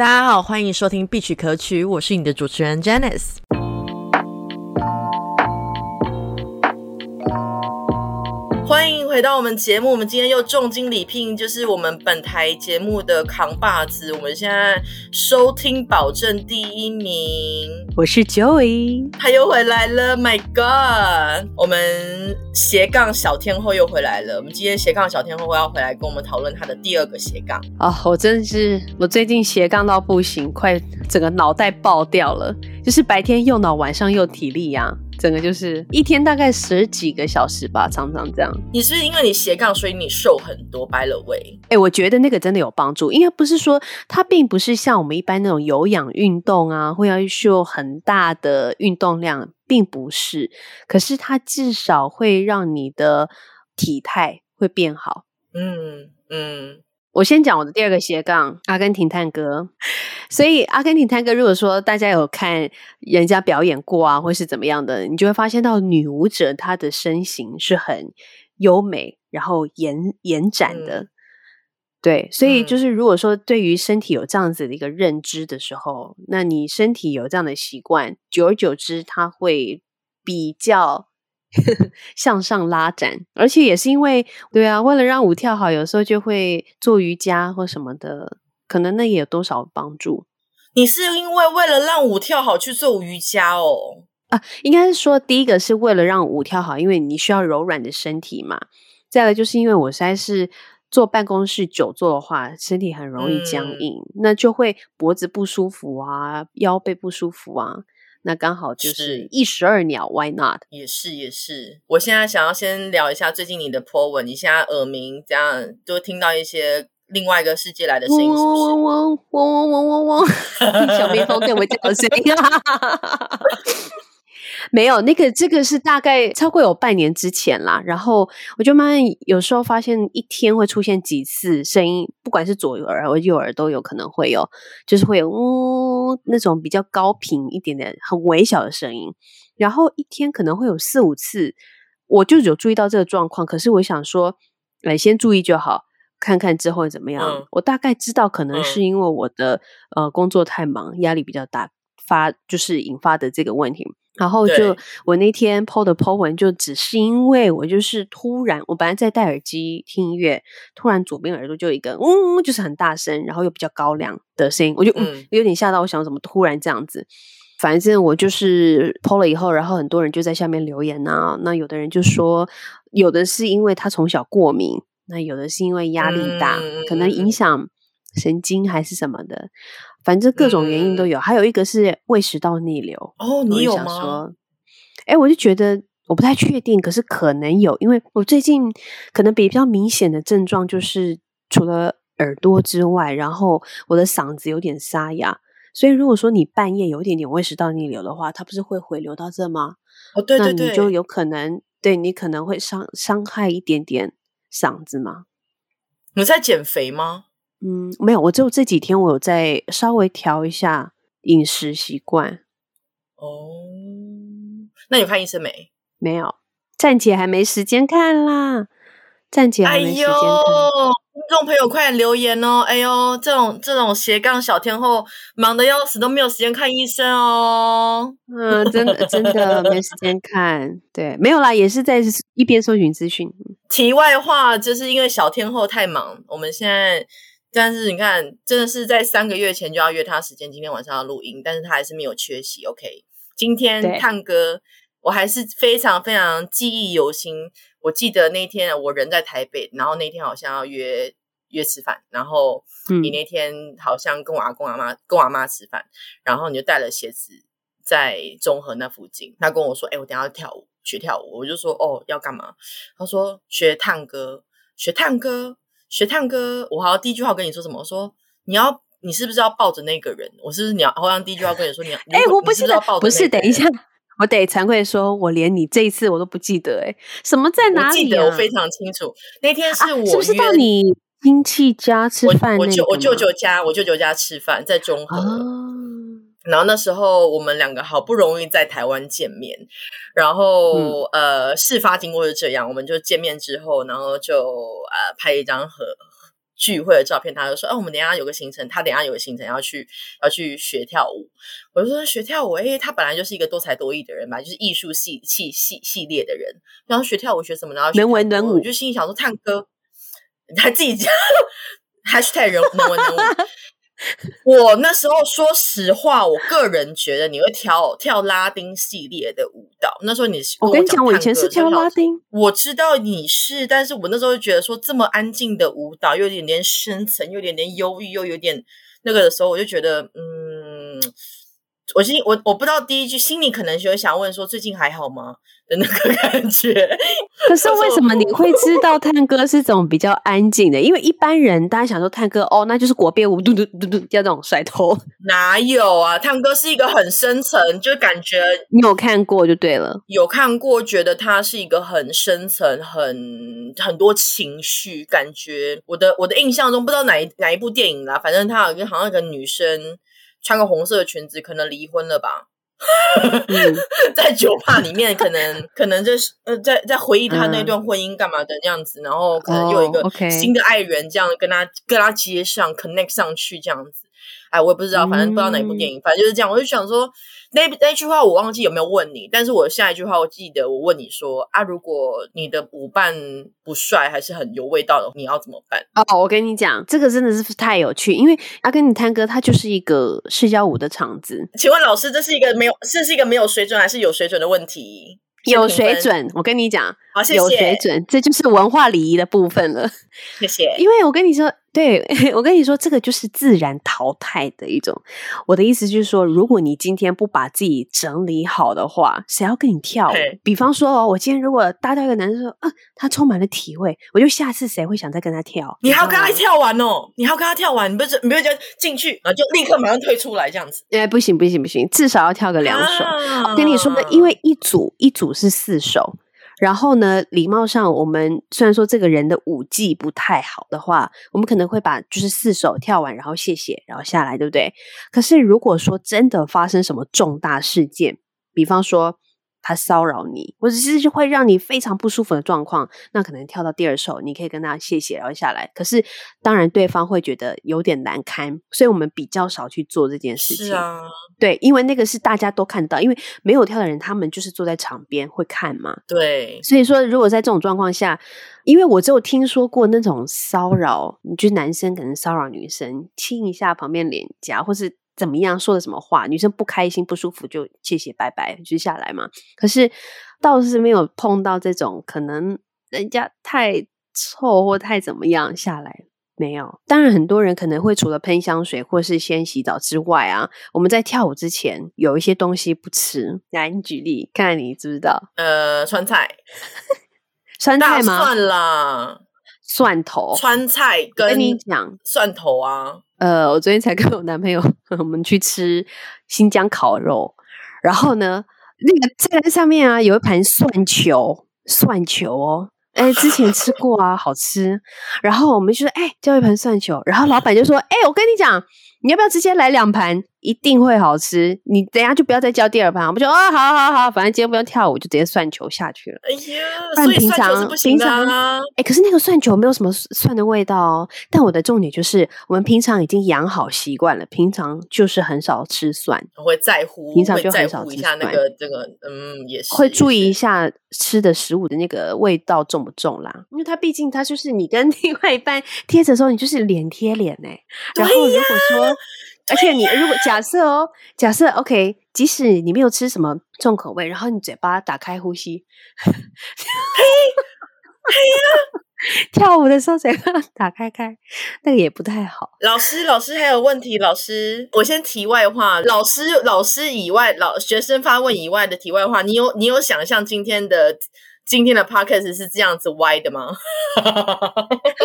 大家好，欢迎收听必曲可曲，我是你的主持人 Janice。回到我们节目，我们今天又重金礼聘，就是我们本台节目的扛把子，我们现在收听保证第一名。我是 Joey，他又回来了，My God！我们斜杠小天后又回来了，我们今天斜杠小天后要回来跟我们讨论他的第二个斜杠。哦，我真的是，我最近斜杠到不行，快整个脑袋爆掉了，就是白天又脑，晚上又体力呀。整个就是一天大概十几个小时吧，常常这样。你是因为你斜杠，所以你瘦很多，by the way。哎，我觉得那个真的有帮助，应该不是说它并不是像我们一般那种有氧运动啊，会要秀很大的运动量，并不是。可是它至少会让你的体态会变好。嗯嗯。我先讲我的第二个斜杠，阿根廷探戈。所以阿根廷探戈，如果说大家有看人家表演过啊，或是怎么样的，你就会发现到女舞者她的身形是很优美，然后延延展的。对，所以就是如果说对于身体有这样子的一个认知的时候，那你身体有这样的习惯，久而久之，它会比较。向上拉展，而且也是因为，对啊，为了让舞跳好，有时候就会做瑜伽或什么的，可能那也有多少帮助。你是因为为了让舞跳好去做瑜伽哦？啊，应该是说第一个是为了让舞跳好，因为你需要柔软的身体嘛。再来就是因为我实在是坐办公室久坐的话，身体很容易僵硬，那就会脖子不舒服啊，腰背不舒服啊。那刚好就是一石二鸟，Why not？也是也是。我现在想要先聊一下最近你的 po 文，你现在耳鸣这样，就听到一些另外一个世界来的声音，嗡嗡嗡嗡嗡嗡嗡嗡，小蜜蜂对我叫声音。没有那个，这个是大概超过有半年之前啦。然后我就慢慢有时候发现一天会出现几次声音，不管是左耳或右耳都有可能会有，就是会有呜那种比较高频一点点、很微小的声音。然后一天可能会有四五次，我就有注意到这个状况。可是我想说，哎，先注意就好，看看之后怎么样。我大概知道，可能是因为我的呃工作太忙，压力比较大，发就是引发的这个问题。然后就我那天 PO 的 PO 文，就只是因为我就是突然，我本来在戴耳机听音乐，突然左边耳朵就一个嗡，就是很大声，然后又比较高亮的声音，我就嗯有点吓到，我想怎么突然这样子？反正我就是 PO 了以后，然后很多人就在下面留言呐，那有的人就说，有的是因为他从小过敏，那有的是因为压力大，可能影响神经还是什么的。反正各种原因都有，还有一个是胃食道逆流。哦，你有吗？哎，我就觉得我不太确定，可是可能有，因为我最近可能比较明显的症状就是除了耳朵之外，然后我的嗓子有点沙哑。所以如果说你半夜有一点点胃食道逆流的话，它不是会回流到这吗？哦，对对对，你就有可能对你可能会伤伤害一点点嗓子吗？你在减肥吗？嗯，没有，我只有这几天我有在稍微调一下饮食习惯。哦，那你看医生没？没有，暂且还没时间看啦。暂且还没时间看。听众朋友，快点留言哦！哎呦，这种这种斜杠小天后，忙得要死，都没有时间看医生哦。嗯，真的真的没时间看。对，没有啦，也是在一边搜寻资讯。题外话，就是因为小天后太忙，我们现在。但是你看，真的是在三个月前就要约他时间，今天晚上要录音，但是他还是没有缺席。OK，今天探哥，我还是非常非常记忆犹新。我记得那天我人在台北，然后那天好像要约约吃饭，然后你那天好像跟我阿公阿妈跟我阿妈吃饭，然后你就带了鞋子在中和那附近。他跟我说：“哎，我等下要跳舞，学跳舞。”我就说：“哦，要干嘛？”他说：“学探戈，学探戈。”学探哥，我好像第一句话跟你说什么？我说你要，你是不是要抱着那个人？我是不是你要？好像第一句话跟你说你要，哎，我不记得，不是，等一下，我得惭愧说，我连你这一次我都不记得，哎，什么在哪里？记得我非常清楚，那天是我是不是到你亲戚家吃饭？我舅我舅舅家，我舅舅家吃饭，在中和。然后那时候我们两个好不容易在台湾见面，然后呃，事发经过是这样，我们就见面之后，然后就呃拍一张合聚会的照片，他就说：“哦，我们等下有个行程，他等下有个行程要去要去学跳舞。”我就说：“学跳舞，哎，他本来就是一个多才多艺的人嘛，就是艺术系系系系列的人。然后学跳舞学什么？然后能文能武，我就心里想说：探哥，他自己讲 #hashtag 人能文能武。” 我那时候说实话，我个人觉得你会跳跳拉丁系列的舞蹈。那时候你我跟你讲，我以前是跳拉丁，我知道你是，但是我那时候就觉得说这么安静的舞蹈，又有点点深层，又有点点忧郁，又有点那个的时候，我就觉得嗯。我心我我不知道第一句心里可能就会想问说最近还好吗的那个感觉。可是为什么你会知道 探戈是种比较安静的？因为一般人大家想说探戈哦，那就是国标舞，嘟嘟嘟嘟，叫这种甩头。哪有啊？探戈是一个很深层，就感觉你有看过就对了。有看过，觉得它是一个很深层、很很多情绪感觉。我的我的印象中，不知道哪一哪一部电影啦，反正他有一个好像一个女生。穿个红色的裙子，可能离婚了吧？在酒吧里面，可能可能就是呃，在在回忆他那段婚姻干嘛的那样子，然后可能又有一个新的爱人，这样跟他跟他接上 connect 上去这样子。哎，我也不知道，反正不知道哪部电影，反正就是这样。我就想说。那那句话我忘记有没有问你，但是我下一句话我记得我问你说啊，如果你的舞伴不帅还是很有味道的，你要怎么办？哦，我跟你讲，这个真的是太有趣，因为阿根廷探戈它就是一个社交舞的场子。请问老师，这是一个没有，这是一个没有水准还是有水准的问题？有水准，我跟你讲，好，谢谢。有水准，这就是文化礼仪的部分了。谢谢。因为我跟你说，对 我跟你说，这个就是自然淘汰的一种。我的意思就是说，如果你今天不把自己整理好的话，谁要跟你跳？比方说哦，我今天如果搭到一个男生说啊，他充满了体味，我就下次谁会想再跟他跳？你还要跟他跳完哦？你还要跟他跳完？你不是你不是就进去啊，就立刻马上退出来这样子？哎，不行不行不行，至少要跳个两首。我跟你说，因为一组一组是四首。然后呢，礼貌上，我们虽然说这个人的舞技不太好的话，我们可能会把就是四手跳完，然后谢谢，然后下来，对不对？可是如果说真的发生什么重大事件，比方说。他骚扰你，或者是会让你非常不舒服的状况，那可能跳到第二首，你可以跟他谢谢，然后下来。可是当然对方会觉得有点难堪，所以我们比较少去做这件事情。是啊，对，因为那个是大家都看到，因为没有跳的人，他们就是坐在场边会看嘛。对，所以说如果在这种状况下，因为我只有听说过那种骚扰，就男生可能骚扰女生，亲一下旁边脸颊，或是。怎么样说的什么话？女生不开心不舒服就谢谢拜拜就下来嘛。可是倒是没有碰到这种可能人家太臭或太怎么样下来没有。当然很多人可能会除了喷香水或是先洗澡之外啊，我们在跳舞之前有一些东西不吃。来，你举例看看你知不知道？呃，川菜，川菜吗？算啦，蒜头，川菜跟你讲蒜头啊。呃，我昨天才跟我男朋友 我们去吃新疆烤肉，然后呢，那个菜单上面啊有一盘蒜球，蒜球哦，哎，之前吃过啊，好吃。然后我们就说，哎，叫一盘蒜球，然后老板就说，哎，我跟你讲。你要不要直接来两盘？一定会好吃。你等下就不要再叫第二盘。我们就哦，好好好，反正今天不用跳舞，就直接算球下去了。哎呀，所以平常平常啊，哎，可是那个蒜球没有什么蒜的味道哦。但我的重点就是，我们平常已经养好习惯了，平常就是很少吃蒜，会在乎，平常就很少吃一下那个这个，嗯，也是会注意一下吃的食物的那个味道重不重啦。因为它毕竟它就是你跟另外一半贴着的时候，你就是脸贴脸呢。然后如果说。而且你如果假设哦，假设 OK，即使你没有吃什么重口味，然后你嘴巴打开呼吸，嘿，嘿呀，跳舞的时候嘴巴打开开，那个也不太好。老师，老师还有问题，老师，我先题外话，老师，老师以外，老学生发问以外的题外话，你有你有想象今天的今天的 podcast 是这样子歪的吗？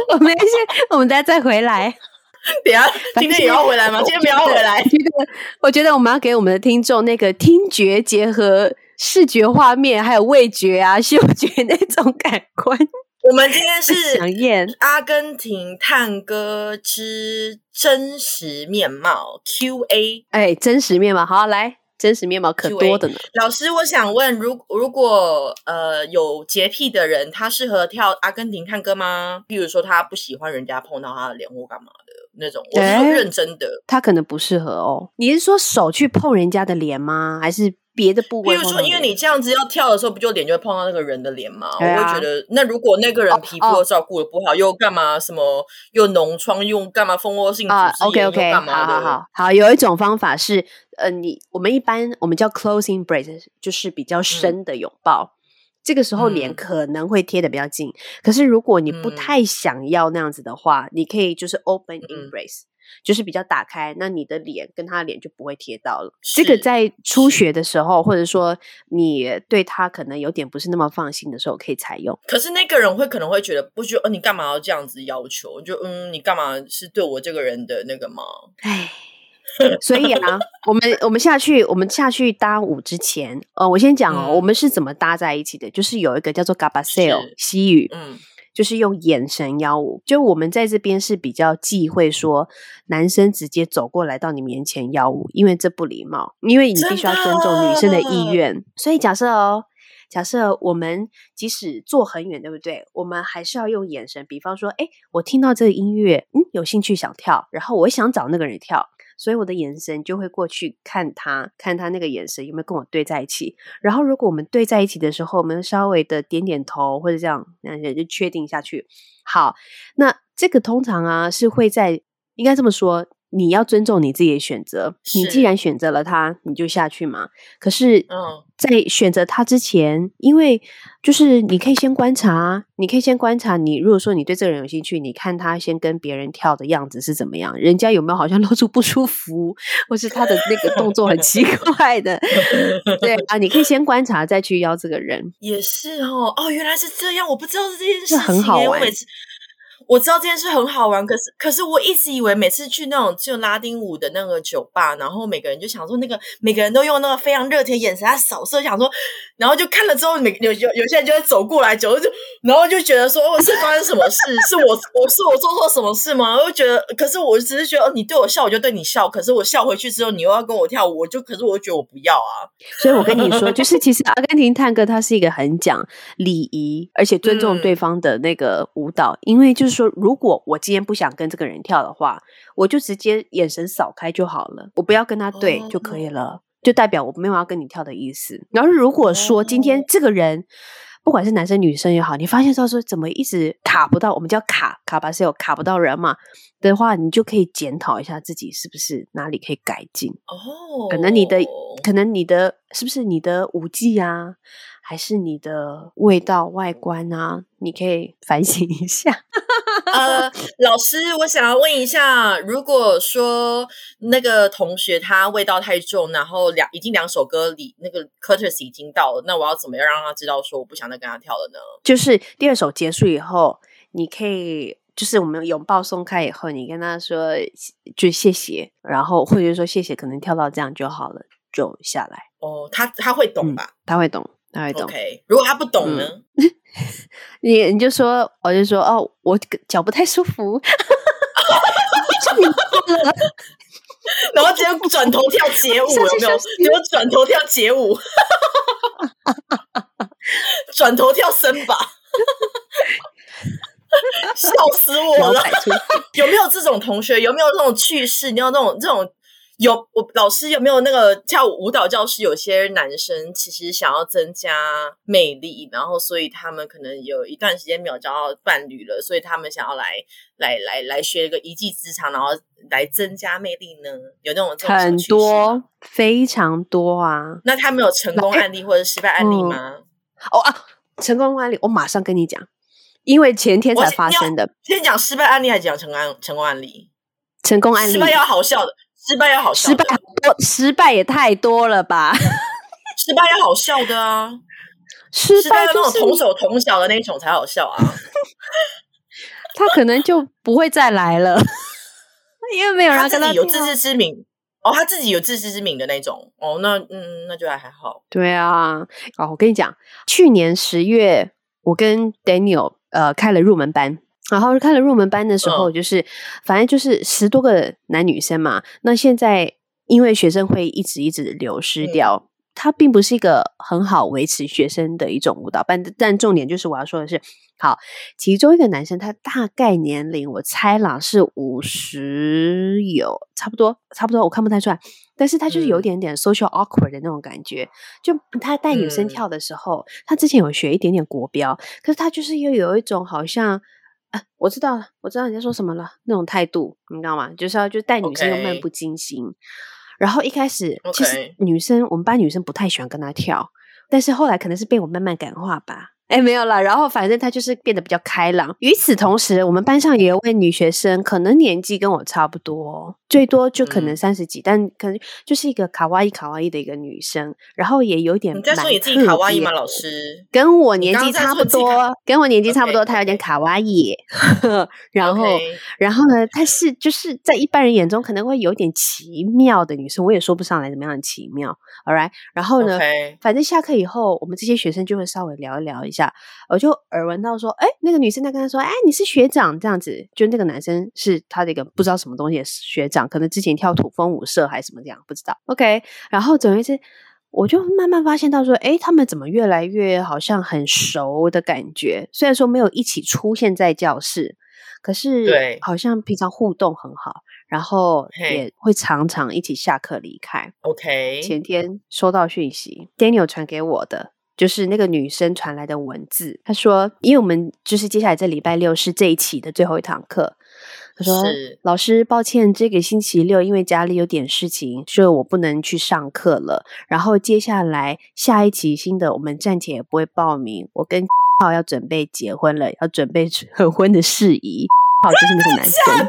我们先，我们等下再回来。等下，今天也要回来吗？今天不要回来。觉得，我觉得我们要给我们的听众那个听觉结合视觉画面，还有味觉啊、嗅觉那种感官。我们今天是想验阿根廷探戈之真实面貌 Q A。哎，真实面貌，好来。真实面貌可多的呢。老师，我想问，如如果呃有洁癖的人，他适合跳阿根廷探戈吗？比如说他不喜欢人家碰到他的脸或干嘛的那种，我是认真的，他可能不适合哦。你是说手去碰人家的脸吗？还是？别的部位，比如说，因为你这样子要跳的时候，不就脸就会碰到那个人的脸吗？我会觉得，那如果那个人皮肤照顾的不好，又干嘛？什么又脓疮，又干嘛？蜂窝性组织炎，OK，好好好好。有一种方法是，呃，你我们一般我们叫 closing brace，就是比较深的拥抱。这个时候脸可能会贴的比较近，可是如果你不太想要那样子的话，你可以就是 open embrace。就是比较打开，那你的脸跟他的脸就不会贴到了。这个在初学的时候，或者说你对他可能有点不是那么放心的时候，可以采用。可是那个人会可能会觉得，不觉得，呃，你干嘛要这样子要求？就嗯，你干嘛是对我这个人的那个吗？哎，所以啊，我们我们下去，我们下去搭舞之前，呃，我先讲哦，我们是怎么搭在一起的？就是有一个叫做 Gabaseo 西语，嗯。就是用眼神邀舞，就我们在这边是比较忌讳说男生直接走过来到你面前邀舞，因为这不礼貌，因为你必须要尊重女生的意愿。所以假设哦，假设我们即使坐很远，对不对？我们还是要用眼神，比方说，哎，我听到这个音乐，嗯，有兴趣想跳，然后我想找那个人跳。所以我的眼神就会过去看他，看他那个眼神有没有跟我对在一起。然后如果我们对在一起的时候，我们稍微的点点头或者这样，那也就确定下去。好，那这个通常啊是会在，应该这么说。你要尊重你自己的选择。你既然选择了他，你就下去嘛。可是，在选择他之前，因为就是你可以先观察，你可以先观察。你如果说你对这个人有兴趣，你看他先跟别人跳的样子是怎么样，人家有没有好像露出不舒服，或是他的那个动作很奇怪的？对啊，你可以先观察，再去邀这个人。也是哦，哦，原来是这样，我不知道这件事情，很好玩。我知道这件事很好玩，可是可是我一直以为每次去那种就拉丁舞的那个酒吧，然后每个人就想说那个每个人都用那个非常热情眼神在扫射，想说，然后就看了之后，每有有有些人就会走过来，就就然后就觉得说哦，是发生什么事？是我我是我做错什么事吗？我就觉得，可是我只是觉得你对我笑，我就对你笑，可是我笑回去之后，你又要跟我跳舞，我就可是我觉得我不要啊。所以我跟你说，就是其实阿根廷探戈它是一个很讲礼仪，而且尊重对方的那个舞蹈，因为就是。说如果我今天不想跟这个人跳的话，我就直接眼神扫开就好了，我不要跟他对就可以了，就代表我没有要跟你跳的意思。然后如果说今天这个人不管是男生女生也好，你发现到说怎么一直卡不到，我们叫卡卡吧是有卡不到人嘛的话，你就可以检讨一下自己是不是哪里可以改进哦。可能你的可能你的是不是你的舞技啊？还是你的味道、外观啊，你可以反省一下。呃，老师，我想要问一下，如果说那个同学他味道太重，然后两已经两首歌里那个 courtesy 已经到了，那我要怎么样让他知道说我不想再跟他跳了呢？就是第二首结束以后，你可以就是我们拥抱松开以后，你跟他说就谢谢，然后或者说谢谢，可能跳到这样就好了，就下来。哦，他他会懂吧？他会懂。OK，如果他不懂呢？你你就说，我就说哦，我脚不太舒服，然后直接转头跳街舞，有没有？有转头跳街舞，转头跳森巴，笑死我了！有没有这种同学？有没有这种趣事？你有那种这种？有我老师有没有那个跳舞舞蹈教室？有些男生其实想要增加魅力，然后所以他们可能有一段时间没有交到伴侣了，所以他们想要来来来来学一个一技之长，然后来增加魅力呢？有那种很多非常多啊！那他们有成功案例或者失败案例吗？哦啊，成功案例我马上跟你讲，因为前天才发生的。先讲失败案例还是讲成功成功案例？成功案例，失败要好笑的。失败要好笑，失败多，失败也太多了吧？失败要好笑的啊！失败那种同手同脚的那种才好笑啊！他可能就不会再来了，因为没有人跟他有自知之明哦，他自己有自知之明的那种哦，那嗯，那就还还好。对啊，哦，我跟你讲，去年十月，我跟 Daniel 呃开了入门班。然后开了入门班的时候，就是反正就是十多个男女生嘛。那现在因为学生会一直一直流失掉。它并不是一个很好维持学生的一种舞蹈，班但重点就是我要说的是，好，其中一个男生他大概年龄我猜啦是五十有差不多差不多，我看不太出来，但是他就是有一点点 social awkward 的那种感觉，就他带女生跳的时候，他之前有学一点点国标，可是他就是又有一种好像，啊，我知道了，我知道你在说什么了，那种态度，你知道吗？就是要就带女生又漫不经心。然后一开始，其实女生我们班女生不太喜欢跟他跳，但是后来可能是被我慢慢感化吧。哎，没有了。然后反正他就是变得比较开朗。与此同时，我们班上也有位女学生，可能年纪跟我差不多，最多就可能三十几，但可能就是一个卡哇伊卡哇伊的一个女生。然后也有点，你在说你自己卡哇伊吗？老师跟我年纪差不多，跟我年纪差不多，她有点卡哇伊。然后，然后呢，她是就是在一般人眼中可能会有点奇妙的女生，我也说不上来怎么样的奇妙。All right，然后呢，反正下课以后，我们这些学生就会稍微聊一聊一。下，我就耳闻到说，哎，那个女生在跟他说，哎，你是学长这样子，就那个男生是他的一个不知道什么东西的学长，可能之前跳土风舞社还是什么这样，不知道。OK，然后总而之是，我就慢慢发现到说，哎，他们怎么越来越好像很熟的感觉？虽然说没有一起出现在教室，可是对，好像平常互动很好，然后也会常常一起下课离开。OK，前天收到讯息，Daniel 传给我的。就是那个女生传来的文字，她说：“因为我们就是接下来这礼拜六是这一期的最后一堂课。”她说：“老师，抱歉，这个星期六因为家里有点事情，所以我不能去上课了。然后接下来下一期新的，我们暂且也不会报名。我跟 浩要准备结婚了，要准备合 婚的事宜。浩就是那个男生。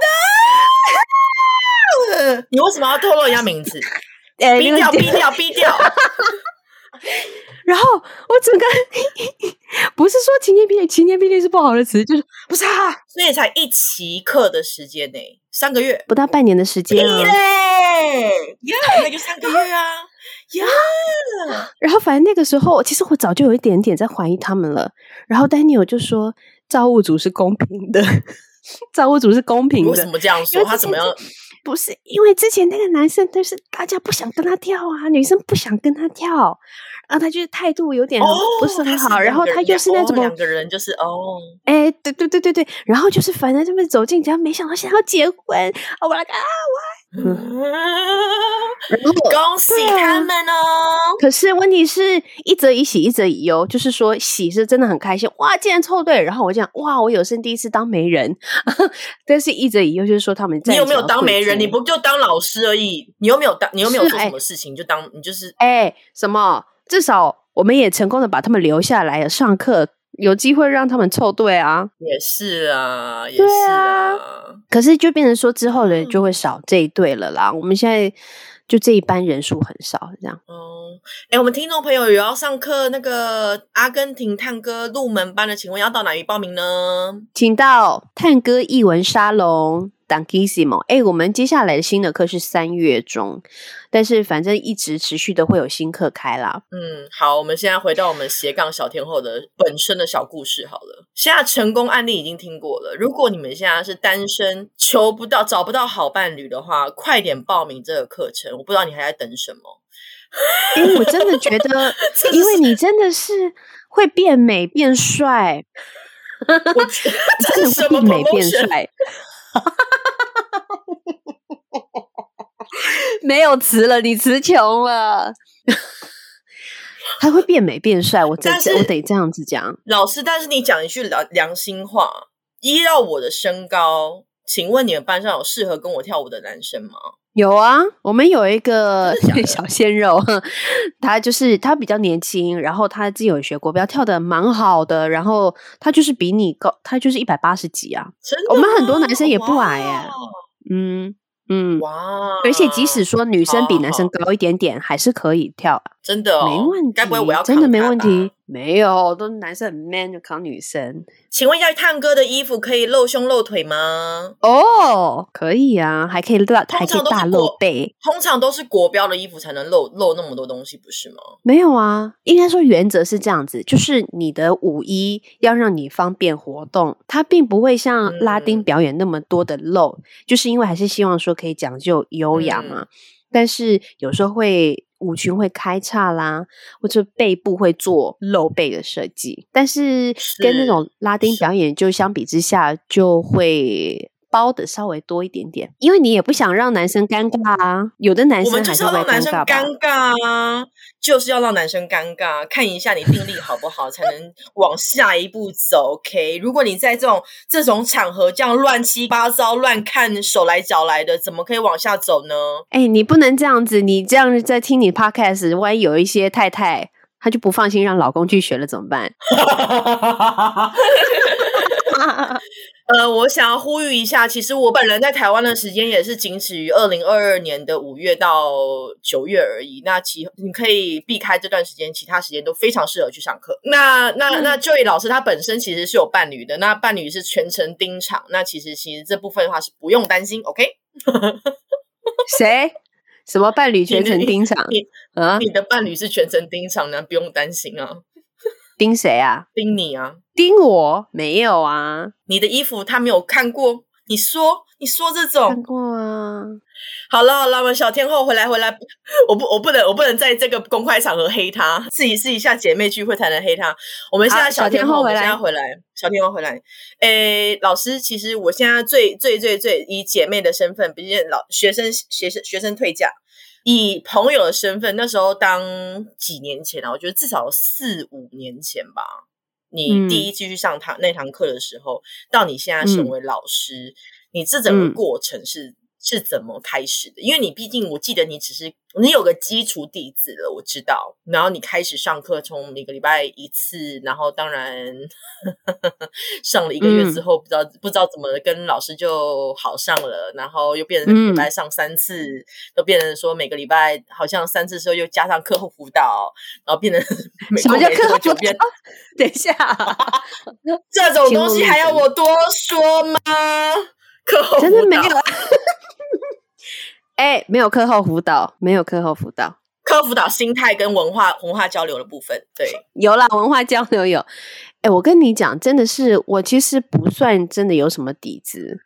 你为什么要透露人家名字？逼掉，逼掉，逼掉。”然后我整个 不是说晴天霹雳，晴天霹雳是不好的词，就是不是啊？所以才一期课的时间呢，三个月不到半年的时间啊，耶，那就三个月啊，呀。然后反正那个时候，其实我早就有一点点在怀疑他们了。然后丹尼尔就说：“造物主是公平的，造物主是公平的。”为什么这样说？他怎么样？不是因为之前那个男生，就是大家不想跟他跳啊，女生不想跟他跳。然后他就是态度有点不是很好，然后他又是那种两个人就是哦，哎，对对对对对，然后就是反正这么走进家，没想到想要结婚，我来个啊我，嗯恭喜他们哦！可是问题是一则以喜一则以忧，就是说喜是真的很开心，哇，竟然凑对，然后我讲哇，我有生第一次当媒人，但是一则以忧就是说他们你有没有当媒人？你不就当老师而已？你又没有当，你又没有做什么事情，就当你就是哎什么？至少我们也成功的把他们留下来上课，有机会让他们凑对啊。也是啊，也是啊。可是就变成说之后人就会少这一对了啦。我们现在就这一班人数很少，这样。哦，哎，我们听众朋友有要上课那个阿根廷探戈入门班的，请问要到哪里报名呢？请到探戈译文沙龙。当 Kissimo，哎，我们接下来的新的课是三月中，但是反正一直持续的会有新课开啦。嗯，好，我们现在回到我们斜杠小天后的本身的小故事好了。现在成功案例已经听过了，如果你们现在是单身，求不到、找不到好伴侣的话，快点报名这个课程。我不知道你还在等什么。因为我真的觉得，因为你真的是会变美变帅，我 真的会变美变帅。没有词了，你词穷了。他会变美变帅，我真我得这样子讲。老师，但是你讲一句良良心话，依照我的身高，请问你们班上有适合跟我跳舞的男生吗？有啊，我们有一个 小鲜肉，他就是他比较年轻，然后他自己有学国标，跳的蛮好的，然后他就是比你高，他就是一百八十几啊。我们很多男生也不矮哎，嗯。嗯哇，而且即使说女生比男生高一点点，还是可以跳，真的没问题。该不会我要真的没问题？没有，都男生很 man 就扛女生。请问一下，探哥的衣服可以露胸露腿吗？哦，可以啊，还可以露，还可以大露背。通常都是国标的衣服才能露露那么多东西，不是吗？没有啊，应该说原则是这样子，就是你的舞衣要让你方便活动，它并不会像拉丁表演那么多的露，就是因为还是希望说可以讲究优雅嘛。但是有时候会舞裙会开叉啦，或者背部会做露背的设计。但是跟那种拉丁表演就相比之下，就会。包的稍微多一点点，因为你也不想让男生尴尬啊。有的男生就是要让男生尴尬啊，就是要让男生尴尬，看一下你定力好不好，才能往下一步走。OK，如果你在这种这种场合这样乱七八糟、乱看手来脚来的，怎么可以往下走呢？哎，你不能这样子，你这样在听你 Podcast，万一有一些太太，她就不放心让老公去学了，怎么办？呃，我想要呼吁一下，其实我本人在台湾的时间也是仅止于二零二二年的五月到九月而已。那其你可以避开这段时间，其他时间都非常适合去上课。那那那 Joy 老师他本身其实是有伴侣的，那伴侣是全程盯场。那其实其实这部分的话是不用担心，OK？谁？什么伴侣全程盯场？啊？你的伴侣是全程盯场呢，不用担心啊。盯谁啊？盯你啊？盯我？没有啊。你的衣服他没有看过？你说，你说这种看过啊？好了好了，我们小天后回来回来，我不我不能我不能在这个公开场合黑她，自己试一下姐妹聚会才能黑她。我们现在小天后回来回来，小天后回来。诶，老师，其实我现在最最最最以姐妹的身份，毕竟老学生学生学生退价。以朋友的身份，那时候当几年前啊，我觉得至少四五年前吧。你第一次去上堂那堂课的时候，到你现在成为老师，你这整个过程是。是怎么开始的？因为你毕竟，我记得你只是你有个基础底子了，我知道。然后你开始上课，从每个礼拜一次，然后当然 上了一个月之后，不知道不知道怎么跟老师就好上了，然后又变成礼拜上三次，都变成说每个礼拜好像三次之后又加上课后辅导，然后变成 什么叫课后辅导？等一下，这种东西还要我多说吗？课后真的没有，哎，没有课后辅导，没有课后辅导，课后辅导心态跟文化文化交流的部分，对，有啦，文化交流有。哎，我跟你讲，真的是我其实不算真的有什么底子。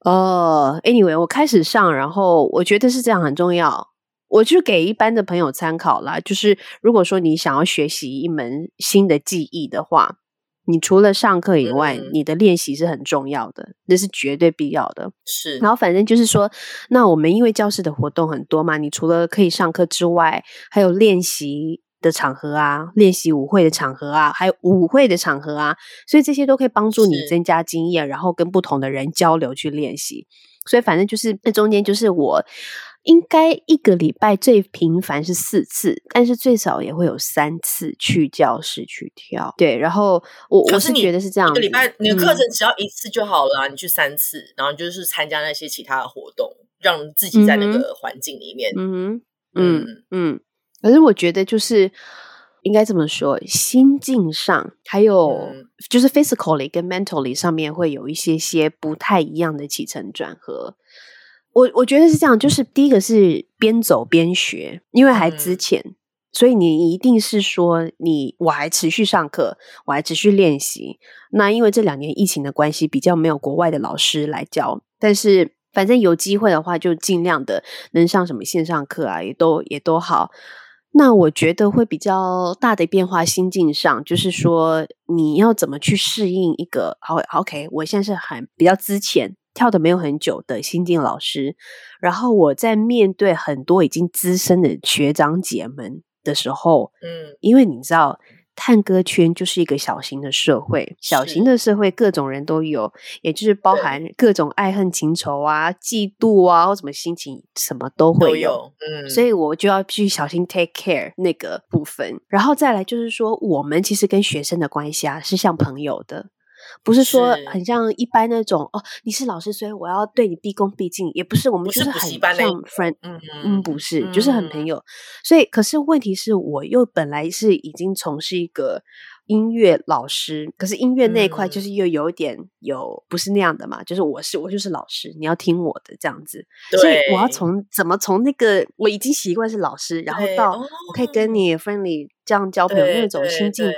哦，anyway，我开始上，然后我觉得是这样很重要，我就给一般的朋友参考啦。就是如果说你想要学习一门新的技艺的话。你除了上课以外，你的练习是很重要的，那是绝对必要的。是，然后反正就是说，那我们因为教室的活动很多嘛，你除了可以上课之外，还有练习的场合啊，练习舞会的场合啊，还有舞会的场合啊，所以这些都可以帮助你增加经验，然后跟不同的人交流去练习。所以反正就是那中间就是我。应该一个礼拜最频繁是四次，但是最少也会有三次去教室去跳。对，然后我我是觉得是这样，一个礼拜你的课程只要一次就好了，你去三次，然后就是参加那些其他的活动，让自己在那个环境里面。嗯嗯嗯。可是我觉得就是应该这么说，心境上还有就是 physically 跟 mentally 上面会有一些些不太一样的起承转合。我我觉得是这样，就是第一个是边走边学，因为还之前，所以你一定是说你我还持续上课，我还持续练习。那因为这两年疫情的关系，比较没有国外的老师来教，但是反正有机会的话，就尽量的能上什么线上课啊，也都也都好。那我觉得会比较大的变化，心境上就是说你要怎么去适应一个好 OK，我现在是很比较之前。跳的没有很久的新进老师，然后我在面对很多已经资深的学长姐们的时候，嗯，因为你知道，探歌圈就是一个小型的社会，小型的社会各种人都有，也就是包含各种爱恨情仇啊、嫉妒啊或什么心情，什么都会有，嗯，所以我就要去小心 take care 那个部分，然后再来就是说，我们其实跟学生的关系啊是像朋友的。不是说很像一般那种哦，你是老师，所以我要对你毕恭毕敬，也不是我们就是很像 friend，嗯嗯，不是，就是很朋友。所以，可是问题是我又本来是已经从事一个音乐老师，可是音乐那一块就是又有一点有不是那样的嘛，就是我是我就是老师，你要听我的这样子。所以我要从怎么从那个我已经习惯是老师，然后到我可以跟你 friendly 这样交朋友那种心境。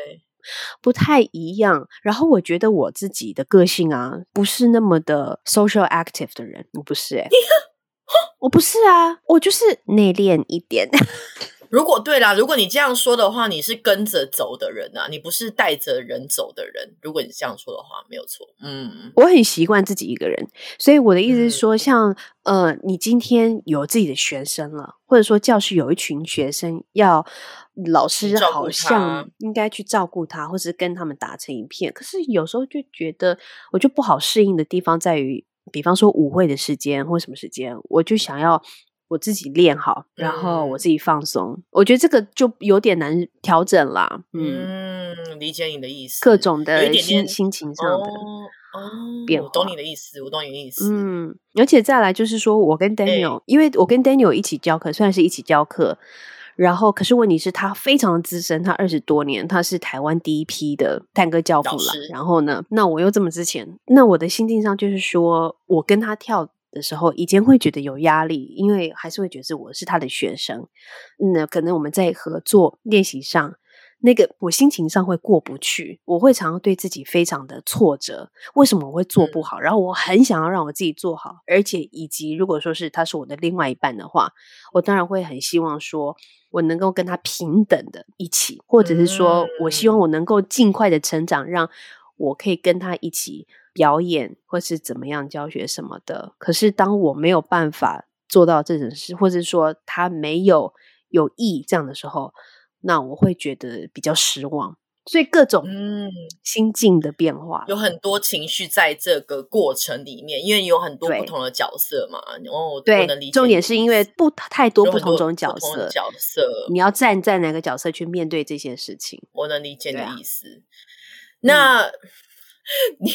不太一样，然后我觉得我自己的个性啊，不是那么的 social active 的人，我不是哎，我不是啊，我就是内敛一点。如果对啦，如果你这样说的话，你是跟着走的人啊，你不是带着人走的人。如果你这样说的话，没有错。嗯，我很习惯自己一个人，所以我的意思是说，像呃，你今天有自己的学生了，或者说教室有一群学生，要老师好像应该去照顾他，或是跟他们打成一片。可是有时候就觉得，我就不好适应的地方在于，比方说舞会的时间或什么时间，我就想要。我自己练好，然后我自己放松。我觉得这个就有点难调整啦。嗯，理解你的意思。各种的心心情上的哦，变我懂你的意思，我懂你的意思。嗯，而且再来就是说，我跟 Daniel，因为我跟 Daniel 一起教课，虽然是一起教课，然后可是问题是，他非常的资深，他二十多年，他是台湾第一批的探戈教父了。然后呢，那我又这么之前，那我的心境上就是说，我跟他跳。的时候，以前会觉得有压力，因为还是会觉得我是他的学生。那可能我们在合作练习上，那个我心情上会过不去，我会常常对自己非常的挫折。为什么我会做不好？然后我很想要让我自己做好，而且以及如果说是他是我的另外一半的话，我当然会很希望说我能够跟他平等的一起，或者是说我希望我能够尽快的成长，让我可以跟他一起。表演或是怎么样教学什么的，可是当我没有办法做到这种事，或者说他没有有意这样的时候，那我会觉得比较失望。所以各种嗯心境的变化，有很多情绪在这个过程里面，因为有很多不同的角色嘛。哦，对，重点是因为不太多不同种角色，角色你要站在哪个角色去面对这些事情？我能理解你的意思。那。你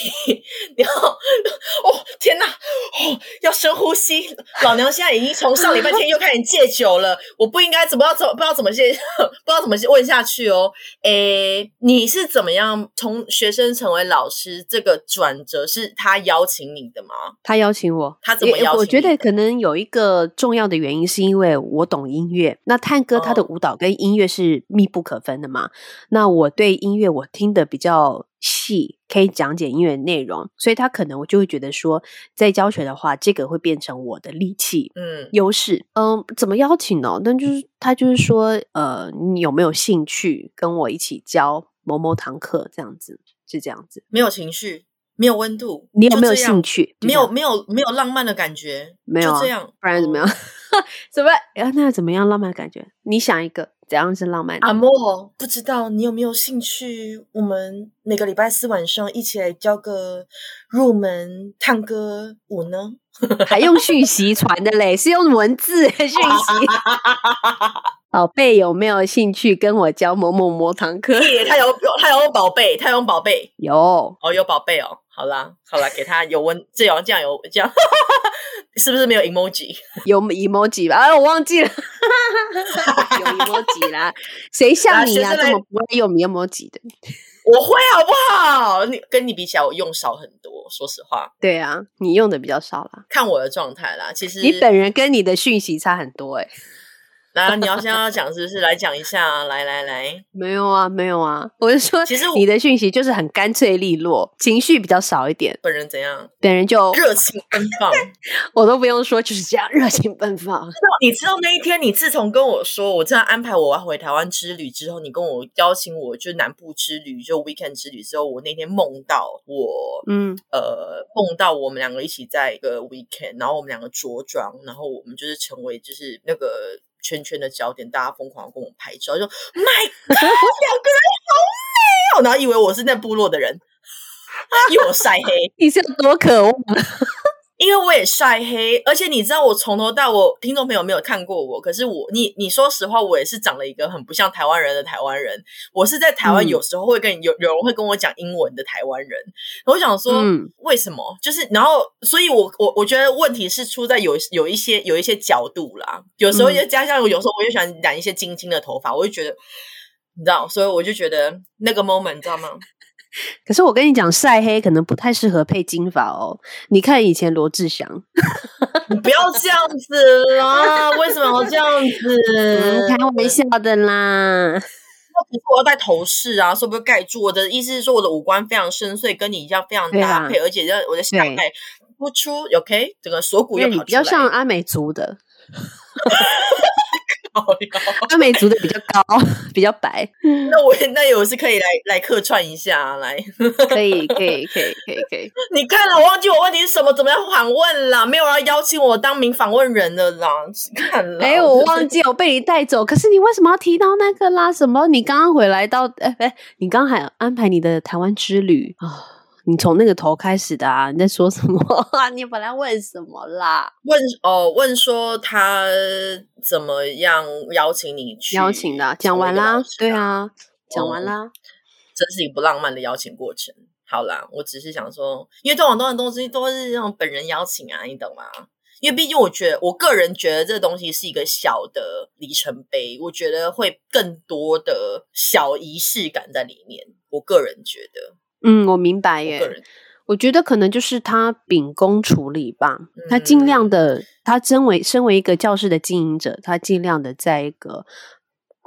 你要 哦天哪哦要深呼吸，老娘现在已经从上礼拜天又开始戒酒了，我不应该怎么要怎不知道怎么先 不知道怎么问下去哦。诶，你是怎么样从学生成为老师这个转折是他邀请你的吗？他邀请我，他怎么邀请？我觉得可能有一个重要的原因是因为我懂音乐，那探戈他的舞蹈跟音乐是密不可分的嘛。那我对音乐我听的比较。细可以讲解音乐内容，所以他可能我就会觉得说，在教学的话，这个会变成我的利器，嗯，优势，嗯，怎么邀请呢？那就是他就是说，呃，你有没有兴趣跟我一起教某某堂课？这样子是这样子，没有情绪，没有温度，你有没有兴趣？没有，没有，没有浪漫的感觉，没有这样，不然怎么样？怎么？哎，那怎么样浪漫的感觉？你想一个。怎样是浪漫？阿莫，不知道你有没有兴趣？我们每个礼拜四晚上一起来教个入门探戈舞呢？还用讯息传的嘞？是用文字讯息？宝贝有没有兴趣跟我教某某某堂课？他有他有宝贝，他有宝贝，有哦，有宝贝哦。好啦，好啦，给他有温，这样这样有这样，是不是没有 emoji？有 emoji 吧？哎，我忘记了，有 emoji 啦。谁像你啊，这么不会用 emoji 的？我会好不好？你跟你比起来，我用少很多。说实话，对啊，你用的比较少啦。看我的状态啦，其实你本人跟你的讯息差很多哎。来，你要先要讲，是不是？来讲一下，来来来，没有啊，没有啊，我是说，其实你的讯息就是很干脆利落，情绪比较少一点。本人怎样？本人就热情奔放，我都不用说，就是这样热情奔放。你知道那一天，你自从跟我说我这样安排我要回台湾之旅之后，你跟我邀请我就南部之旅，就 weekend 之旅之后，我那天梦到我，嗯，呃，梦到我们两个一起在一个 weekend，然后我们两个着装，然后我们就是成为就是那个。圈圈的焦点，大家疯狂跟我拍照，就 My God，两个人好美哦！然后以为我是那部落的人，以为我晒黑，你是有多渴望？因为我也晒黑，而且你知道，我从头到我听众朋友没有看过我，可是我你你说实话，我也是长了一个很不像台湾人的台湾人。我是在台湾有时候会跟有有人会跟我讲英文的台湾人。我想说，为什么？就是然后，所以我我我觉得问题是出在有有一些有一些角度啦。有时候也加上有时候我就喜欢染一些金金的头发，我就觉得你知道，所以我就觉得那个 moment 你知道吗？可是我跟你讲，晒黑可能不太适合配金发哦。你看以前罗志祥，你不要这样子啦！为什么要这样子？开玩笑的啦。那我要戴头饰啊，是不是盖住？我的意思是说，我的五官非常深邃，跟你一样非常搭配，而且我的下摆突出，OK，整个锁骨又跑出来，比较像阿美族的。阿 美族的比较高，比较白。那我那我是可以来来客串一下，来，可以，可以，可以，可以，可以。你看了，我忘记我问题是什么，怎么样访问啦？没有人邀请我当名访问人的啦，看了。哎，我忘记我被你带走。可是你为什么要提到那个啦？什么？你刚刚回来到？哎哎，你刚还安排你的台湾之旅啊？你从那个头开始的啊？你在说什么？你本来问什么啦？问哦，问说他怎么样邀请你去？邀请的，讲完啦。对啊，讲完啦。真是一个不浪漫的邀请过程。好啦，我只是想说，因为这种东东西都是那种本人邀请啊，你懂吗？因为毕竟我觉得，我个人觉得这个东西是一个小的里程碑，我觉得会更多的小仪式感在里面。我个人觉得。嗯，我明白耶。我觉得可能就是他秉公处理吧，他尽量的，他身为身为一个教室的经营者，他尽量的在一个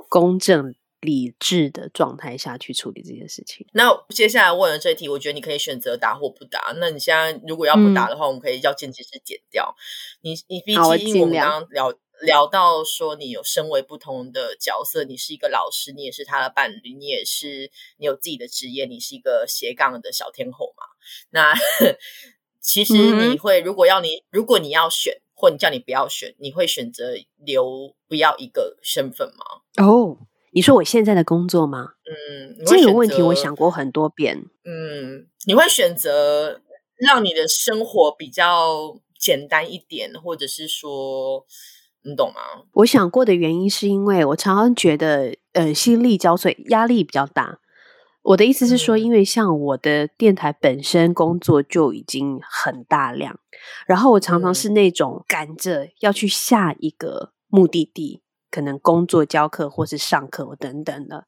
公正理智的状态下去处理这件事情。那接下来问的这题，我觉得你可以选择答或不答。那你现在如果要不答的话，我们可以叫剪辑师剪掉。你你毕竟我们刚刚聊。聊到说，你有身为不同的角色，你是一个老师，你也是他的伴侣，你也是你有自己的职业，你是一个斜杠的小天后嘛？那 其实你会，如果要你，如果你要选，或你叫你不要选，你会选择留不要一个身份吗？哦，你说我现在的工作吗？嗯，这个问题我想过很多遍。嗯，你会选择让你的生活比较简单一点，或者是说？你懂吗？我想过的原因是因为我常常觉得，呃，心力交瘁，压力比较大。我的意思是说，因为像我的电台本身工作就已经很大量，然后我常常是那种赶着要去下一个目的地，可能工作、教课或是上课等等的，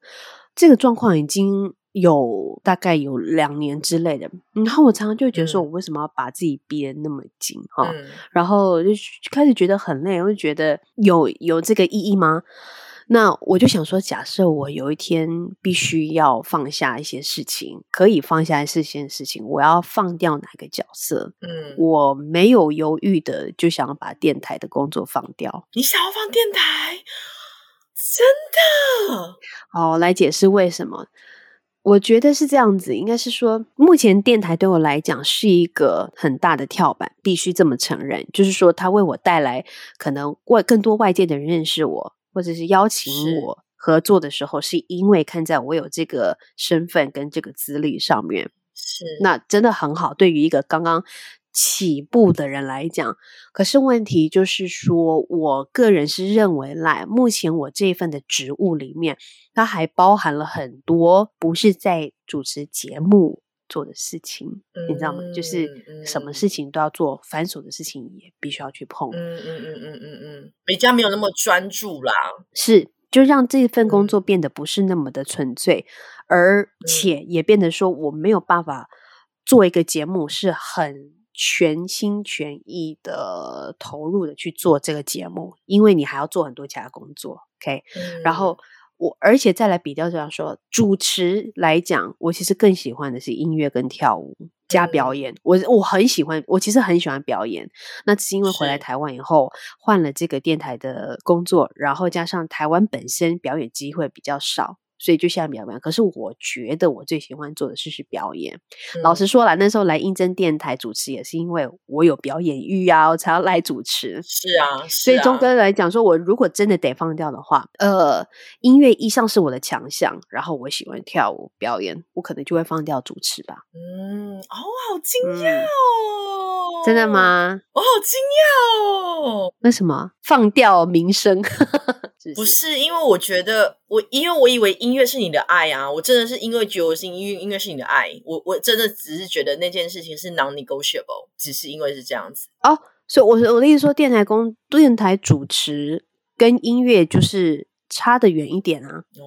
这个状况已经。有大概有两年之类的，然后我常常就觉得说，我为什么要把自己逼得那么紧哈？然后就开始觉得很累，我就觉得有有这个意义吗？那我就想说，假设我有一天必须要放下一些事情，可以放下一些事情，我要放掉哪个角色？嗯，我没有犹豫的就想要把电台的工作放掉。你想要放电台？真的？好，来解释为什么。我觉得是这样子，应该是说，目前电台对我来讲是一个很大的跳板，必须这么承认。就是说，它为我带来可能外更多外界的人认识我，或者是邀请我合作的时候，是因为看在我有这个身份跟这个资历上面，是那真的很好。对于一个刚刚。起步的人来讲，可是问题就是说，我个人是认为，来目前我这份的职务里面，它还包含了很多不是在主持节目做的事情，你知道吗？就是什么事情都要做，繁琐的事情也必须要去碰。嗯嗯嗯嗯嗯嗯，比较没有那么专注啦。是，就让这份工作变得不是那么的纯粹，而且也变得说，我没有办法做一个节目是很。全心全意的投入的去做这个节目，因为你还要做很多其他工作，OK。然后我而且再来比较这样说，主持来讲，我其实更喜欢的是音乐跟跳舞加表演。我我很喜欢，我其实很喜欢表演。那只是因为回来台湾以后换了这个电台的工作，然后加上台湾本身表演机会比较少。所以就现在表演，可是我觉得我最喜欢做的事是表演。老实说了，那时候来应征电台主持也是因为我有表演欲啊，我才要来主持。是啊，所以钟哥来讲说，我如果真的得放掉的话，呃，音乐一向是我的强项，然后我喜欢跳舞表演，我可能就会放掉主持吧。嗯，哦，好惊讶哦！真的吗？我好惊讶哦！为什么放掉名声？不是因为我觉得我，因为我以为音乐是你的爱啊！我真的是因为觉得我是音乐，音乐是你的爱。我我真的只是觉得那件事情是 non-negotiable，只是因为是这样子哦。所以，我我的意思说，电台工电台主持跟音乐就是差的远一点啊。哦，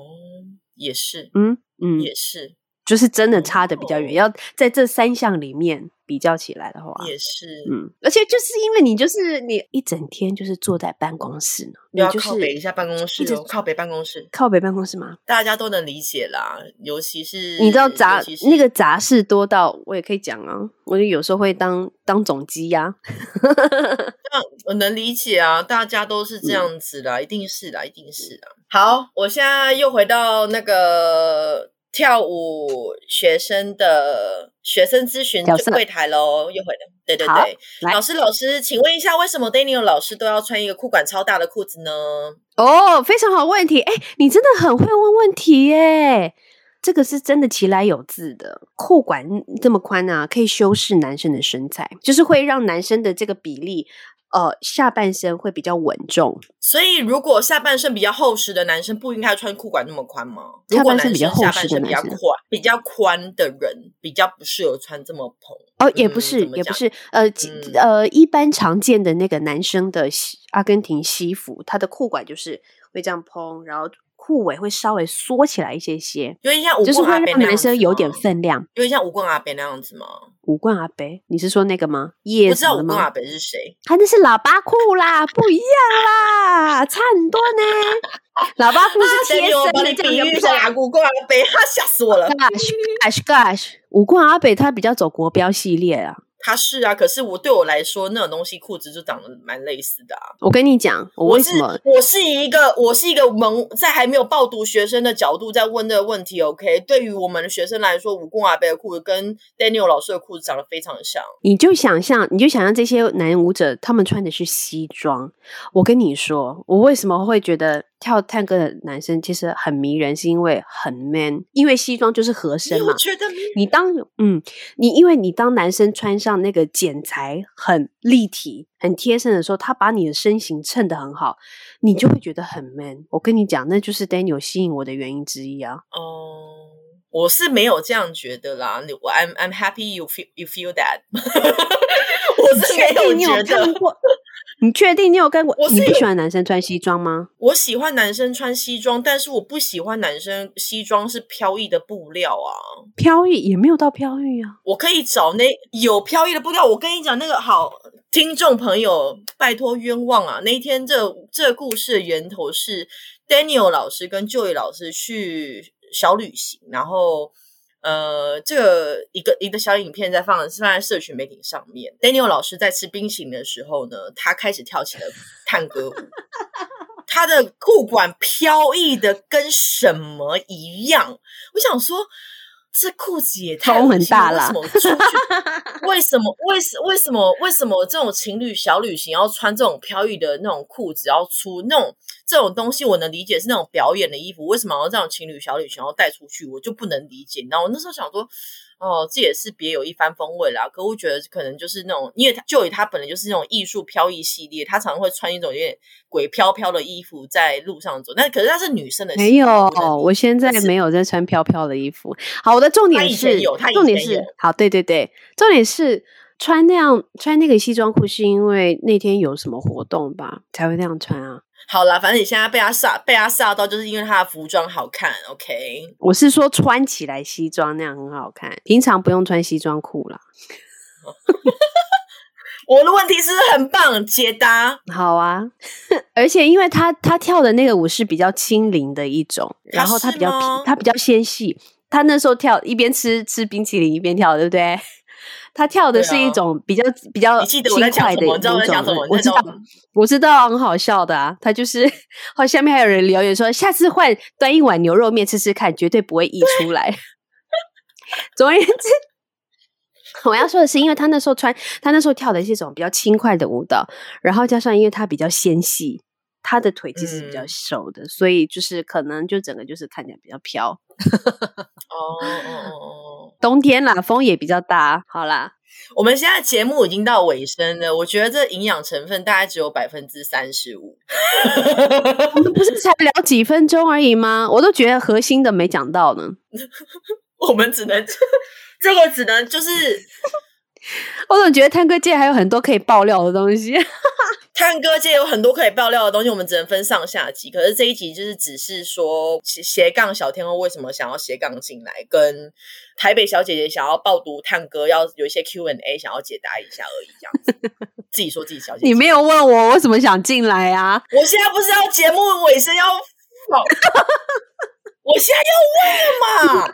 也是，嗯嗯，也是。就是真的差的比较远。要在这三项里面比较起来的话，也是，嗯，而且就是因为你就是你一整天就是坐在办公室呢，你就是靠北一下办公室，靠北办公室，靠北办公室吗？大家都能理解啦，尤其是你知道杂那个杂事多到我也可以讲啊，我就有时候会当当总机呀，那我能理解啊，大家都是这样子的，一定是啦，一定是的。好，我现在又回到那个。跳舞学生的学生咨询柜台喽，又回来。对对对，老师老师，请问一下，为什么 Daniel 老师都要穿一个裤管超大的裤子呢？哦，非常好问题，哎，你真的很会问问题耶！这个是真的其来有自的，裤管这么宽啊，可以修饰男生的身材，就是会让男生的这个比例。呃，下半身会比较稳重，所以如果下半身比较厚实的男生不应该穿裤管那么宽吗？下半身比较厚实的男生，比较宽的人比较不适合穿这么蓬。哦，也不是，也不是，呃呃，一般常见的那个男生的阿根廷西服，他的裤管就是会这样蓬，然后。裤尾会稍微缩起来一些些，有点像就是会让男生有点分量，有点像五棍阿北那样子吗？五棍阿北，你是说那个吗？不知道五棍阿北是谁？他那是喇叭裤啦，不一样啦，差很多呢。喇叭裤是贴身的，比喻下五棍阿北，他 吓死我了。Gosh gosh，五冠阿北他比较走国标系列啊。他是啊，可是我对我来说，那种东西裤子就长得蛮类似的啊。我跟你讲，我为什么？我是一个，我是一个萌在还没有报读学生的角度在问这个问题。OK，对于我们的学生来说，武功阿贝的裤子跟 Daniel 老师的裤子长得非常的像。你就想象，你就想象这些男舞者，他们穿的是西装。我跟你说，我为什么会觉得？跳探戈的男生其实很迷人，是因为很 man，因为西装就是合身嘛。你当嗯，你因为你当男生穿上那个剪裁很立体、很贴身的时候，他把你的身形衬得很好，你就会觉得很 man。我跟你讲，那就是 Daniel 吸引我的原因之一啊。哦，我是没有这样觉得啦。我 I'm I'm happy you feel you feel that。我是没有觉得。你确定你有跟我？你不喜欢男生穿西装吗？我喜欢男生穿西装，但是我不喜欢男生西装是飘逸的布料啊。飘逸也没有到飘逸啊。我可以找那有飘逸的布料。我跟你讲，那个好听众朋友，拜托冤枉啊！那一天这这故事的源头是 Daniel 老师跟 Joy 老师去小旅行，然后。呃，这个一个一个小影片在放，放在社群媒体上面。Daniel 老师在吃冰淇淋的时候呢，他开始跳起了探戈舞，他的裤管飘逸的跟什么一样。我想说。这裤子也太很大了，为什么？为什为什么？为什么这种情侣小旅行要穿这种飘逸的那种裤子？要出那种这种东西，我能理解是那种表演的衣服。为什么要这种情侣小旅行要带出去？我就不能理解。你知道，我那时候想说。哦，这也是别有一番风味啦。可我觉得可能就是那种，因为他就以他本来就是那种艺术飘逸系列，他常常会穿一种有点鬼飘飘的衣服在路上走。但可是他是女生的，没有，我现在没有在穿飘飘的衣服。好，我的重点是，重点是，好，对对对，重点是穿那样穿那个西装裤，是因为那天有什么活动吧，才会那样穿啊。好了，反正你现在被他吓，被他吓到，就是因为他的服装好看。OK，我是说穿起来西装那样很好看，平常不用穿西装裤啦。我的问题是很棒，解答好啊。而且因为他他跳的那个舞是比较轻灵的一种，然后他比较他比较纤细，他那时候跳一边吃吃冰淇淋一边跳，对不对？他跳的是一种比较比较轻快的一种，我知道，我知道，很好笑的啊。他就是，好，下面还有人留言说，下次换端一碗牛肉面吃吃看，绝对不会溢出来。总而言之，我要说的是，因为他那时候穿，他那时候跳的是一种比较轻快的舞蹈，然后加上因为他比较纤细，他的腿其实比较瘦的，所以就是可能就整个就是看起来比较飘。哦，冬天啦，风也比较大。好啦，我们现在节目已经到尾声了，我觉得这营养成分大概只有百分之三十五。我们不是才聊几分钟而已吗？我都觉得核心的没讲到呢。我们只能这个只能就是 我总觉得探戈界还有很多可以爆料的东西。探戈界有很多可以爆料的东西，我们只能分上下集。可是这一集就是只是说斜杠小天后为什么想要斜杠进来，跟台北小姐姐想要报读探戈，要有一些 Q&A 想要解答一下而已，这样子。自己说自己小姐姐，你没有问我为什么想进来啊？我现在不是要节目尾声要，我现在要问嘛？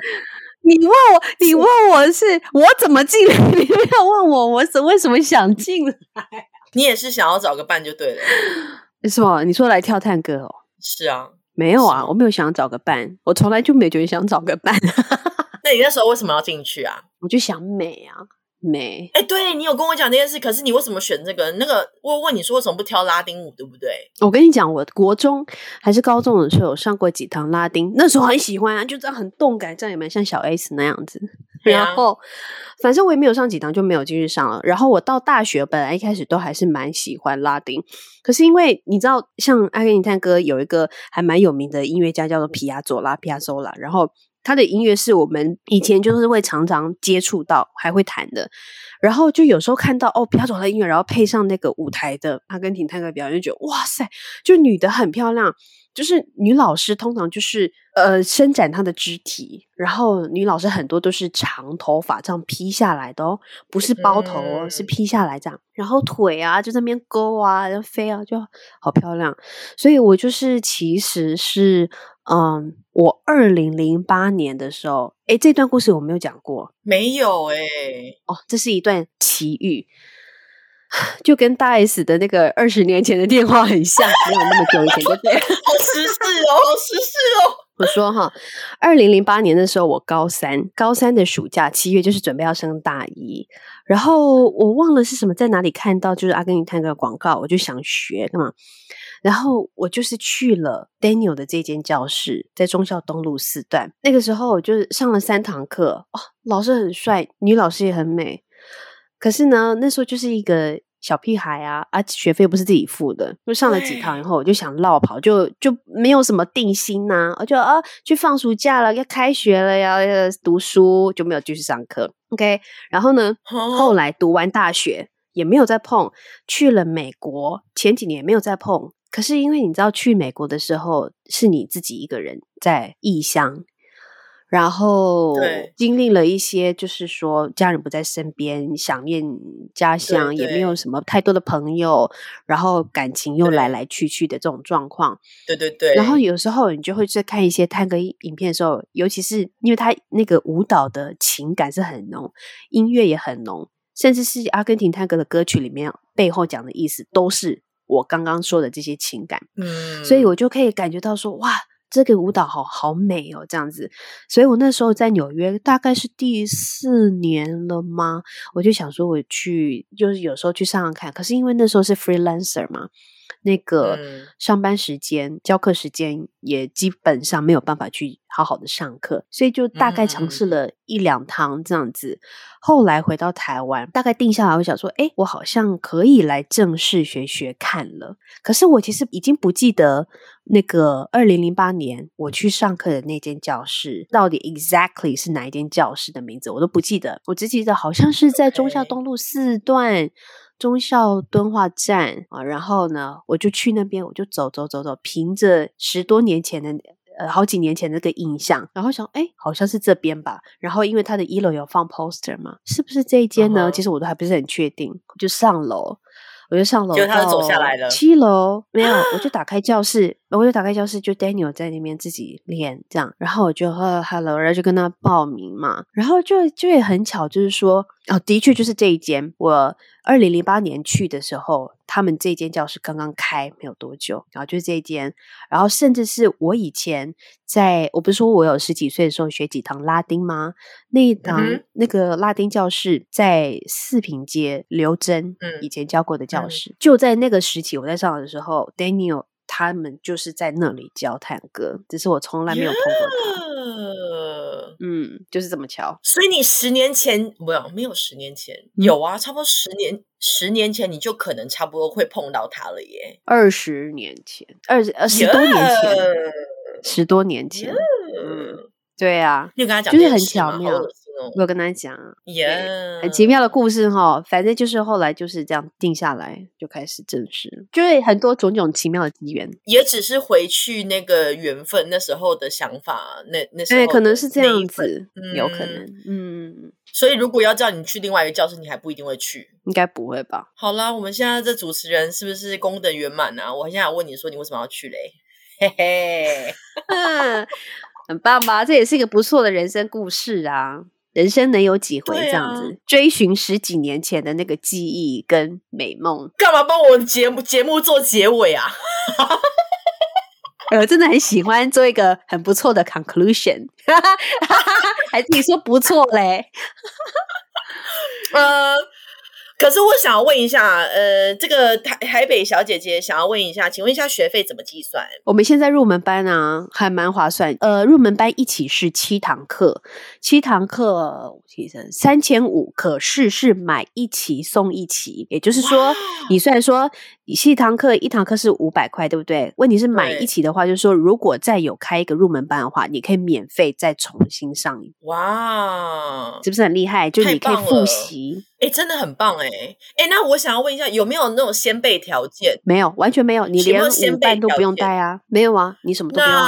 你问我，你问我是我怎么进来？你没有问我，我是为什么想进来？你也是想要找个伴就对了，什么？你说来跳探戈哦？是啊，没有啊，我没有想找个伴，我从来就没觉得想找个伴。那你那时候为什么要进去啊？我就想美啊。没，哎，对你有跟我讲这件事，可是你为什么选这个？那个我问你说为什么不挑拉丁舞，对不对？我跟你讲，我国中还是高中的时候有上过几堂拉丁，那时候很喜欢啊，就这样很动感，这样也蛮像小 S 那样子。然后反正我也没有上几堂，就没有继续上了。然后我到大学，本来一开始都还是蛮喜欢拉丁，可是因为你知道，像阿根廷探戈有一个还蛮有名的音乐家叫做皮亚佐拉皮亚佐拉，然后。他的音乐是我们以前就是会常常接触到，还会弹的。然后就有时候看到哦，比较走的音乐，然后配上那个舞台的阿根廷探戈表演，就觉得哇塞，就女的很漂亮。就是女老师通常就是呃伸展她的肢体，然后女老师很多都是长头发这样披下来的哦，不是包头哦，是披下来这样。然后腿啊就在那边勾啊，然后飞啊，就好漂亮。所以我就是其实是嗯，我二零零八年的时候，哎，这段故事我没有讲过，没有哎，哦，这是一段奇遇。就跟大 S 的那个二十年前的电话很像，没有那么久以前，对不对？好时事哦，好时事哦。我说哈，二零零八年的时候，我高三，高三的暑假七月就是准备要升大一，然后我忘了是什么，在哪里看到就是阿根廷探戈广告，我就想学干嘛，然后我就是去了 Daniel 的这间教室，在忠孝东路四段。那个时候我就是上了三堂课，哦，老师很帅，女老师也很美。可是呢，那时候就是一个小屁孩啊，啊，学费不是自己付的，就上了几堂以后，我就想绕跑，就就没有什么定心呐，我就啊，去放暑假了，要开学了，要要读书，就没有继续上课。OK，然后呢，后来读完大学也没有再碰，去了美国，前几年也没有再碰。可是因为你知道，去美国的时候是你自己一个人在异乡。然后经历了一些，就是说家人不在身边，想念家乡，也没有什么太多的朋友，然后感情又来来去去的这种状况。对对对。然后有时候你就会在看一些探戈影片的时候，尤其是因为他那个舞蹈的情感是很浓，音乐也很浓，甚至是阿根廷探戈的歌曲里面背后讲的意思，都是我刚刚说的这些情感。嗯。所以我就可以感觉到说，哇。这个舞蹈好好美哦，这样子，所以我那时候在纽约，大概是第四年了吗？我就想说，我去，就是有时候去上上看。可是因为那时候是 freelancer 嘛。那个上班时间、教课时间也基本上没有办法去好好的上课，所以就大概尝试了一两堂这样子。后来回到台湾，大概定下来，我想说，哎，我好像可以来正式学学看了。可是我其实已经不记得那个二零零八年我去上课的那间教室到底 exactly 是哪一间教室的名字，我都不记得。我只记得好像是在中孝东路四段。忠孝敦化站啊，然后呢，我就去那边，我就走走走走，凭着十多年前的呃好几年前那个印象，然后想，哎，好像是这边吧。然后因为它的一楼有放 poster 嘛，是不是这一间呢？其实我都还不是很确定，就上楼。我就上楼，就他走下来了。七楼没有，我就打开教室，我就打开教室，就 Daniel 在那边自己练这样，然后我就呃 Hello，然后就跟他报名嘛，然后就就也很巧，就是说哦，的确就是这一间，我二零零八年去的时候。他们这间教室刚刚开没有多久，然后就是这一间，然后甚至是我以前在，我不是说我有十几岁的时候学几堂拉丁吗？那一堂那个拉丁教室在四平街刘真以前教过的教室，就在那个时期我在上的时候，Daniel 他们就是在那里教探戈，只是我从来没有碰过他。嗯，就是这么巧。所以你十年前没有没有十年前有啊，差不多十年十年前你就可能差不多会碰到他了耶。二十年前，二十十多年前，十多年前。嗯，对啊，你跟他讲就是很巧妙。哦。我有跟他讲，耶，很奇妙的故事哈。反正就是后来就是这样定下来，就开始正式，就是很多种种奇妙的机缘，也只是回去那个缘分，那时候的想法，那那时候可能是这样子，嗯有可能，嗯，所以如果要叫你去另外一个教室，你还不一定会去。应该不会吧？好啦，我们现在这主持人是不是功德圆满啊？我现在问你说，你为什么要去嘞？嘿嘿，很棒吧？这也是一个不错的人生故事啊！人生能有几回这样子，追寻十几年前的那个记忆跟美梦？干嘛帮我节目节目做结尾啊？我 真的很喜欢做一个很不错的 conclusion，还自己说不错嘞。呃。可是我想要问一下，呃，这个台台北小姐姐想要问一下，请问一下学费怎么计算？我们现在入门班啊，还蛮划算。呃，入门班一起是七堂课，七堂课其实三千五，可是是买一期送一期，也就是说，你虽然说七堂课一堂课是五百块，对不对？问题是买一起的话，就是说如果再有开一个入门班的话，你可以免费再重新上。哇，是不是很厉害？就你可以复习。哎，真的很棒哎！哎，那我想要问一下，有没有那种先备条件？没有，完全没有，你连五班都不用带啊！没有啊，你什么都不用，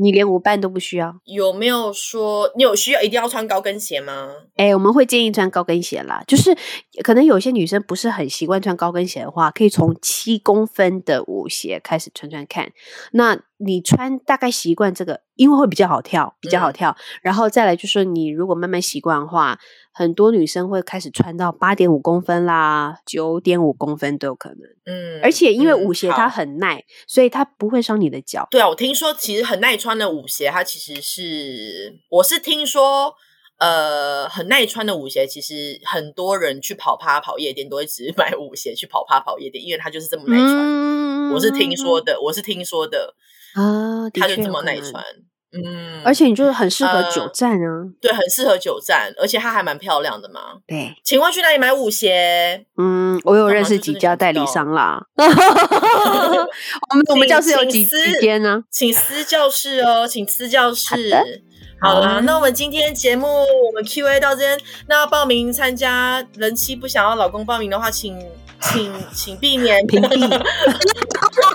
你连舞伴都不需要。有没有说你有需要一定要穿高跟鞋吗？哎，我们会建议穿高跟鞋啦。就是可能有些女生不是很习惯穿高跟鞋的话，可以从七公分的舞鞋开始穿穿看。那你穿大概习惯这个，因为会比较好跳，比较好跳。然后再来就是，你如果慢慢习惯的话，很多女生会开始穿到八点五公分啦，九点五公分都有可能。嗯，而且因为舞鞋它很耐，所以它不会伤你的脚。对啊，我听说其实很耐穿的舞鞋，它其实是我是听说，呃，很耐穿的舞鞋，其实很多人去跑趴跑夜店都会只是 买舞鞋去跑趴跑夜店，因为它就是这么耐穿。我是听说的，我是听说的。啊，它就这么耐穿，嗯，而且你就是很适合久站啊，对，很适合久站，而且它还蛮漂亮的嘛。对，请问去哪里买舞鞋？嗯，我有认识几家代理商啦。我们我们教室有几几间呢？请私教室哦，请私教室。好啦，那我们今天节目我们 Q A 到这边，那要报名参加人妻不想要老公报名的话，请请 请避免屏蔽。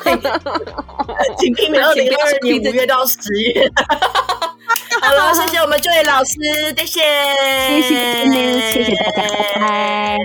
请避免 二零二二年五月到十月。好了，谢谢我们这位老师，谢谢，谢谢，谢谢大家，拜拜。